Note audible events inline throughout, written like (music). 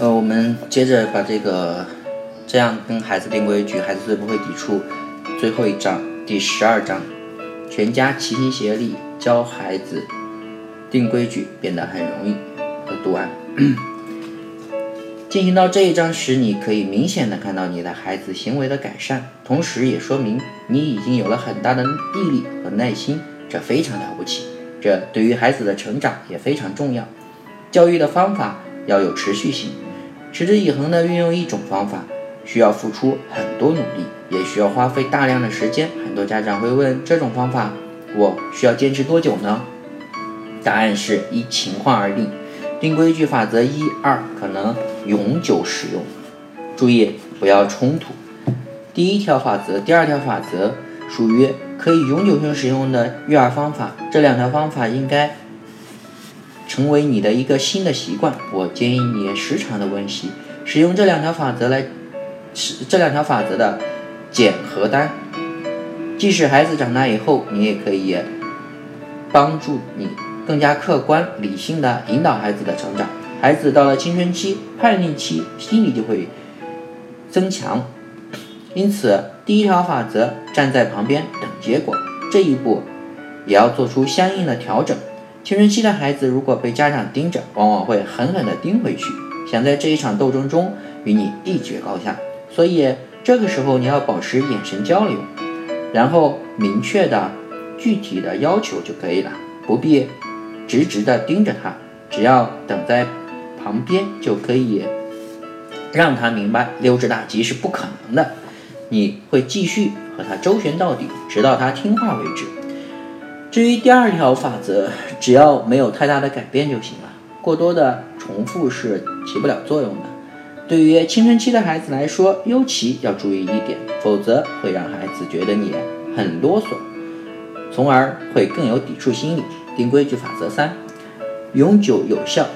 呃，我们接着把这个这样跟孩子定规矩，孩子最不会抵触。最后一章，第十二章，全家齐心协力教孩子定规矩变得很容易。和读完。进行到这一章时，你可以明显的看到你的孩子行为的改善，同时也说明你已经有了很大的毅力和耐心，这非常了不起。这对于孩子的成长也非常重要。教育的方法要有持续性，持之以恒的运用一种方法，需要付出很多努力，也需要花费大量的时间。很多家长会问：这种方法我需要坚持多久呢？答案是依情况而定。定规矩法则一二可能永久使用，注意不要冲突。第一条法则、第二条法则属于可以永久性使用的育儿方法，这两条方法应该成为你的一个新的习惯。我建议你时常的温习，使用这两条法则来，使这两条法则的减和单。即使孩子长大以后，你也可以帮助你。更加客观理性的引导孩子的成长。孩子到了青春期、叛逆期，心理就会增强。因此，第一条法则站在旁边等结果，这一步也要做出相应的调整。青春期的孩子如果被家长盯着，往往会狠狠地盯回去，想在这一场斗争中与你一决高下。所以，这个时候你要保持眼神交流，然后明确的、具体的要求就可以了，不必。直直的盯着他，只要等在旁边就可以让他明白溜之大吉是不可能的。你会继续和他周旋到底，直到他听话为止。至于第二条法则，只要没有太大的改变就行了，过多的重复是起不了作用的。对于青春期的孩子来说，尤其要注意一点，否则会让孩子觉得你很啰嗦，从而会更有抵触心理。定规矩法则三：永久有效。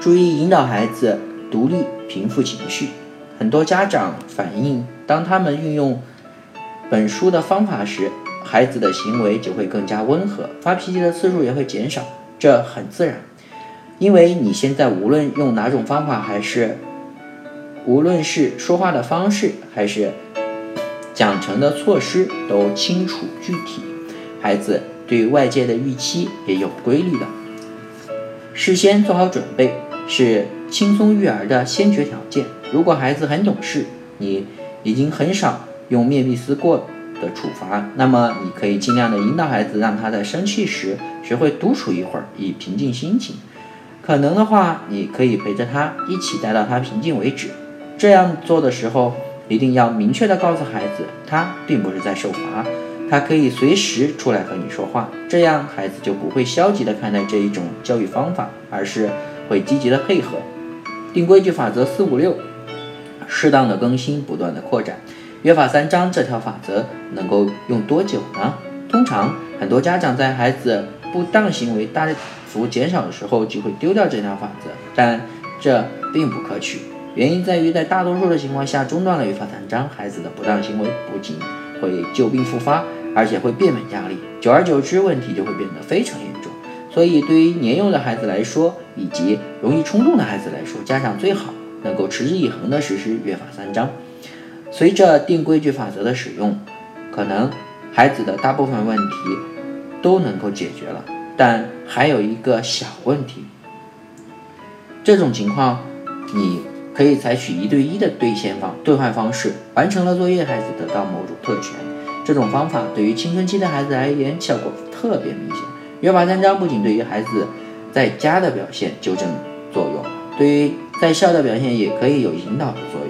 注意引导孩子独立平复情绪。很多家长反映，当他们运用本书的方法时，孩子的行为就会更加温和，发脾气的次数也会减少。这很自然，因为你现在无论用哪种方法，还是无论是说话的方式，还是讲成的措施，都清楚具体。孩子。对外界的预期也有规律的，事先做好准备是轻松育儿的先决条件。如果孩子很懂事，你已经很少用面壁思过的处罚，那么你可以尽量的引导孩子，让他在生气时学会独处一会儿，以平静心情。可能的话，你可以陪着他一起待到他平静为止。这样做的时候，一定要明确的告诉孩子，他并不是在受罚。他可以随时出来和你说话，这样孩子就不会消极的看待这一种教育方法，而是会积极的配合。定规矩法则四五六，适当的更新，不断的扩展。约法三章这条法则能够用多久呢？通常很多家长在孩子不当行为大幅减少的时候就会丢掉这条法则，但这并不可取。原因在于在大多数的情况下中断了约法三章，孩子的不当行为不仅会旧病复发。而且会变本加厉，久而久之，问题就会变得非常严重。所以，对于年幼的孩子来说，以及容易冲动的孩子来说，家长最好能够持之以恒地实施约法三章。随着定规矩法则的使用，可能孩子的大部分问题都能够解决了。但还有一个小问题，这种情况，你可以采取一对一的兑现方兑换方式，完成了作业，孩子得到某种特权。这种方法对于青春期的孩子而言效果特别明显。约法三章不仅对于孩子在家的表现纠正作用，对于在校的表现也可以有引导的作用。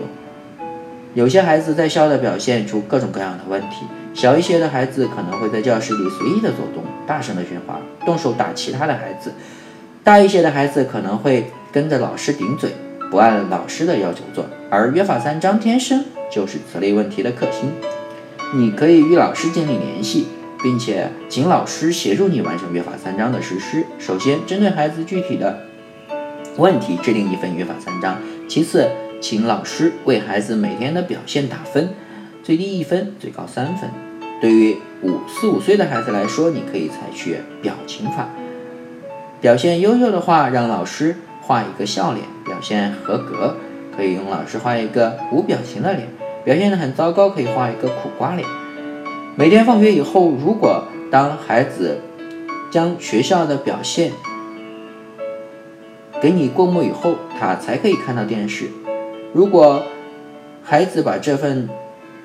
有些孩子在校的表现出各种各样的问题，小一些的孩子可能会在教室里随意的走动，大声的喧哗，动手打其他的孩子；大一些的孩子可能会跟着老师顶嘴，不按老师的要求做。而约法三章天生就是此类问题的克星。你可以与老师建立联系，并且请老师协助你完成约法三章的实施。首先，针对孩子具体的问题制定一份约法三章；其次，请老师为孩子每天的表现打分，最低一分，最高三分。对于五四五岁的孩子来说，你可以采取表情法，表现优秀的话，让老师画一个笑脸，表现合格；可以用老师画一个无表情的脸，表现的很糟糕，可以画一个苦瓜脸。每天放学以后，如果当孩子将学校的表现给你过目以后，他才可以看到电视。如果孩子把这份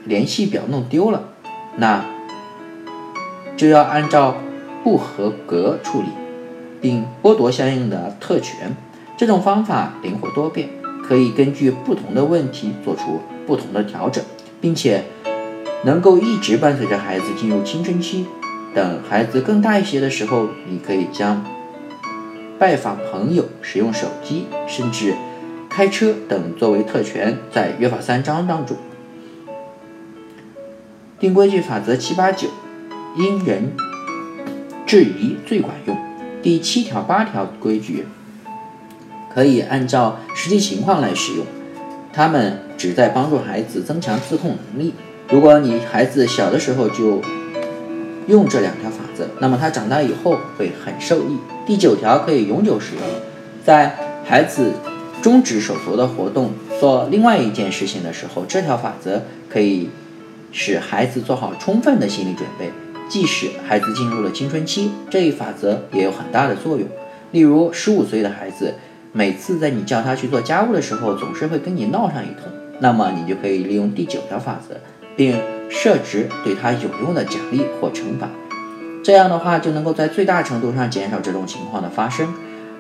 联系表弄丢了，那就要按照不合格处理，并剥夺相应的特权。这种方法灵活多变，可以根据不同的问题做出不同的调整，并且。能够一直伴随着孩子进入青春期，等孩子更大一些的时候，你可以将拜访朋友、使用手机，甚至开车等作为特权，在约法三章当中定规矩法则七八九，因人制宜最管用。第七条、八条规矩可以按照实际情况来使用，他们旨在帮助孩子增强自控能力。如果你孩子小的时候就用这两条法则，那么他长大以后会很受益。第九条可以永久使用，在孩子终止手头的活动做另外一件事情的时候，这条法则可以使孩子做好充分的心理准备。即使孩子进入了青春期，这一法则也有很大的作用。例如，十五岁的孩子每次在你叫他去做家务的时候，总是会跟你闹上一通，那么你就可以利用第九条法则。并设置对他有用的奖励或惩罚，这样的话就能够在最大程度上减少这种情况的发生，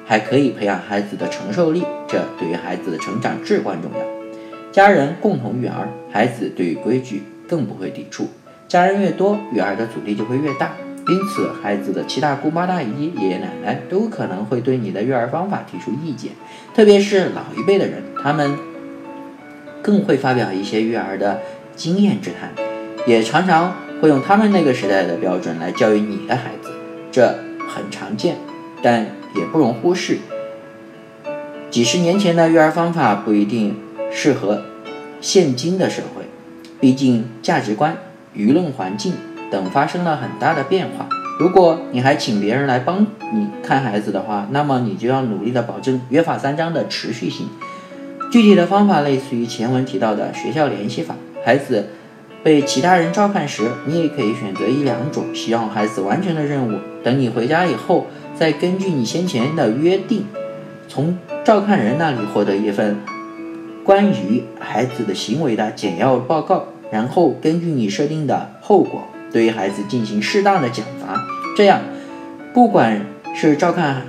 还可以培养孩子的承受力，这对于孩子的成长至关重要。家人共同育儿，孩子对于规矩更不会抵触。家人越多，育儿的阻力就会越大，因此孩子的七大姑八大姨、爷爷奶奶都可能会对你的育儿方法提出意见，特别是老一辈的人，他们更会发表一些育儿的。经验之谈，也常常会用他们那个时代的标准来教育你的孩子，这很常见，但也不容忽视。几十年前的育儿方法不一定适合现今的社会，毕竟价值观、舆论环境等发生了很大的变化。如果你还请别人来帮你看孩子的话，那么你就要努力的保证约法三章的持续性。具体的方法类似于前文提到的学校联系法。孩子被其他人照看时，你也可以选择一两种需要孩子完成的任务。等你回家以后，再根据你先前的约定，从照看人那里获得一份关于孩子的行为的简要报告，然后根据你设定的后果，对于孩子进行适当的奖罚。这样，不管是照看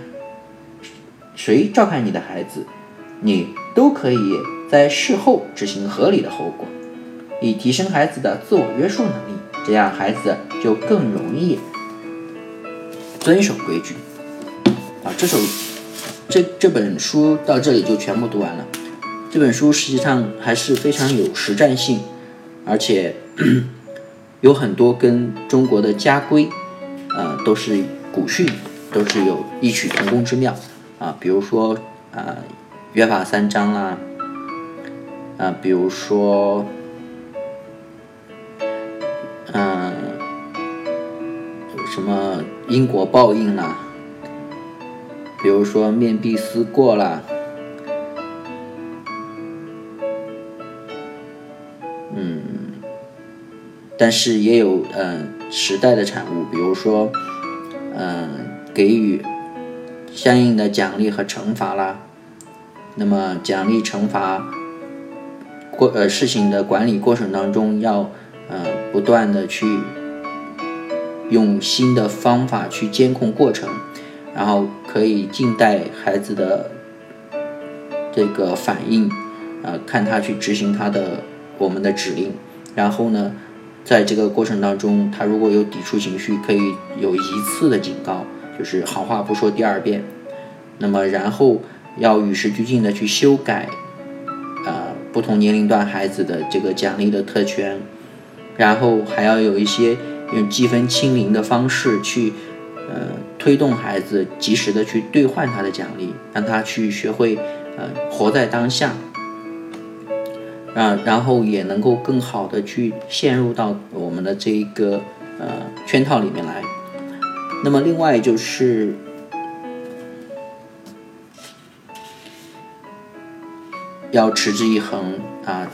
谁照看你的孩子，你都可以在事后执行合理的后果。以提升孩子的自我约束能力，这样孩子就更容易遵守规矩。这首这这本书到这里就全部读完了。这本书实际上还是非常有实战性，而且 (clears throat) 有很多跟中国的家规，呃，都是古训，都是有异曲同工之妙。啊，比如说啊，约法三章啊，啊，比如说。嗯，什么因果报应啦？比如说面壁思过啦，嗯，但是也有嗯时代的产物，比如说嗯给予相应的奖励和惩罚啦。那么奖励惩罚过呃事情的管理过程当中要。呃，不断的去用新的方法去监控过程，然后可以静待孩子的这个反应，呃，看他去执行他的我们的指令，然后呢，在这个过程当中，他如果有抵触情绪，可以有一次的警告，就是好话不说第二遍，那么然后要与时俱进的去修改，呃，不同年龄段孩子的这个奖励的特权。然后还要有一些用积分清零的方式去，呃，推动孩子及时的去兑换他的奖励，让他去学会，呃，活在当下，啊，然后也能够更好的去陷入到我们的这一个呃圈套里面来。那么另外就是，要持之以恒啊，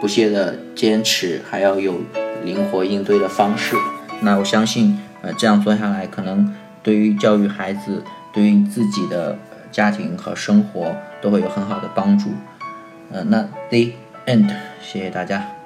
不懈的坚持，还要有灵活应对的方式。那我相信，呃，这样做下来，可能对于教育孩子，对于自己的家庭和生活都会有很好的帮助。呃，那 the end，谢谢大家。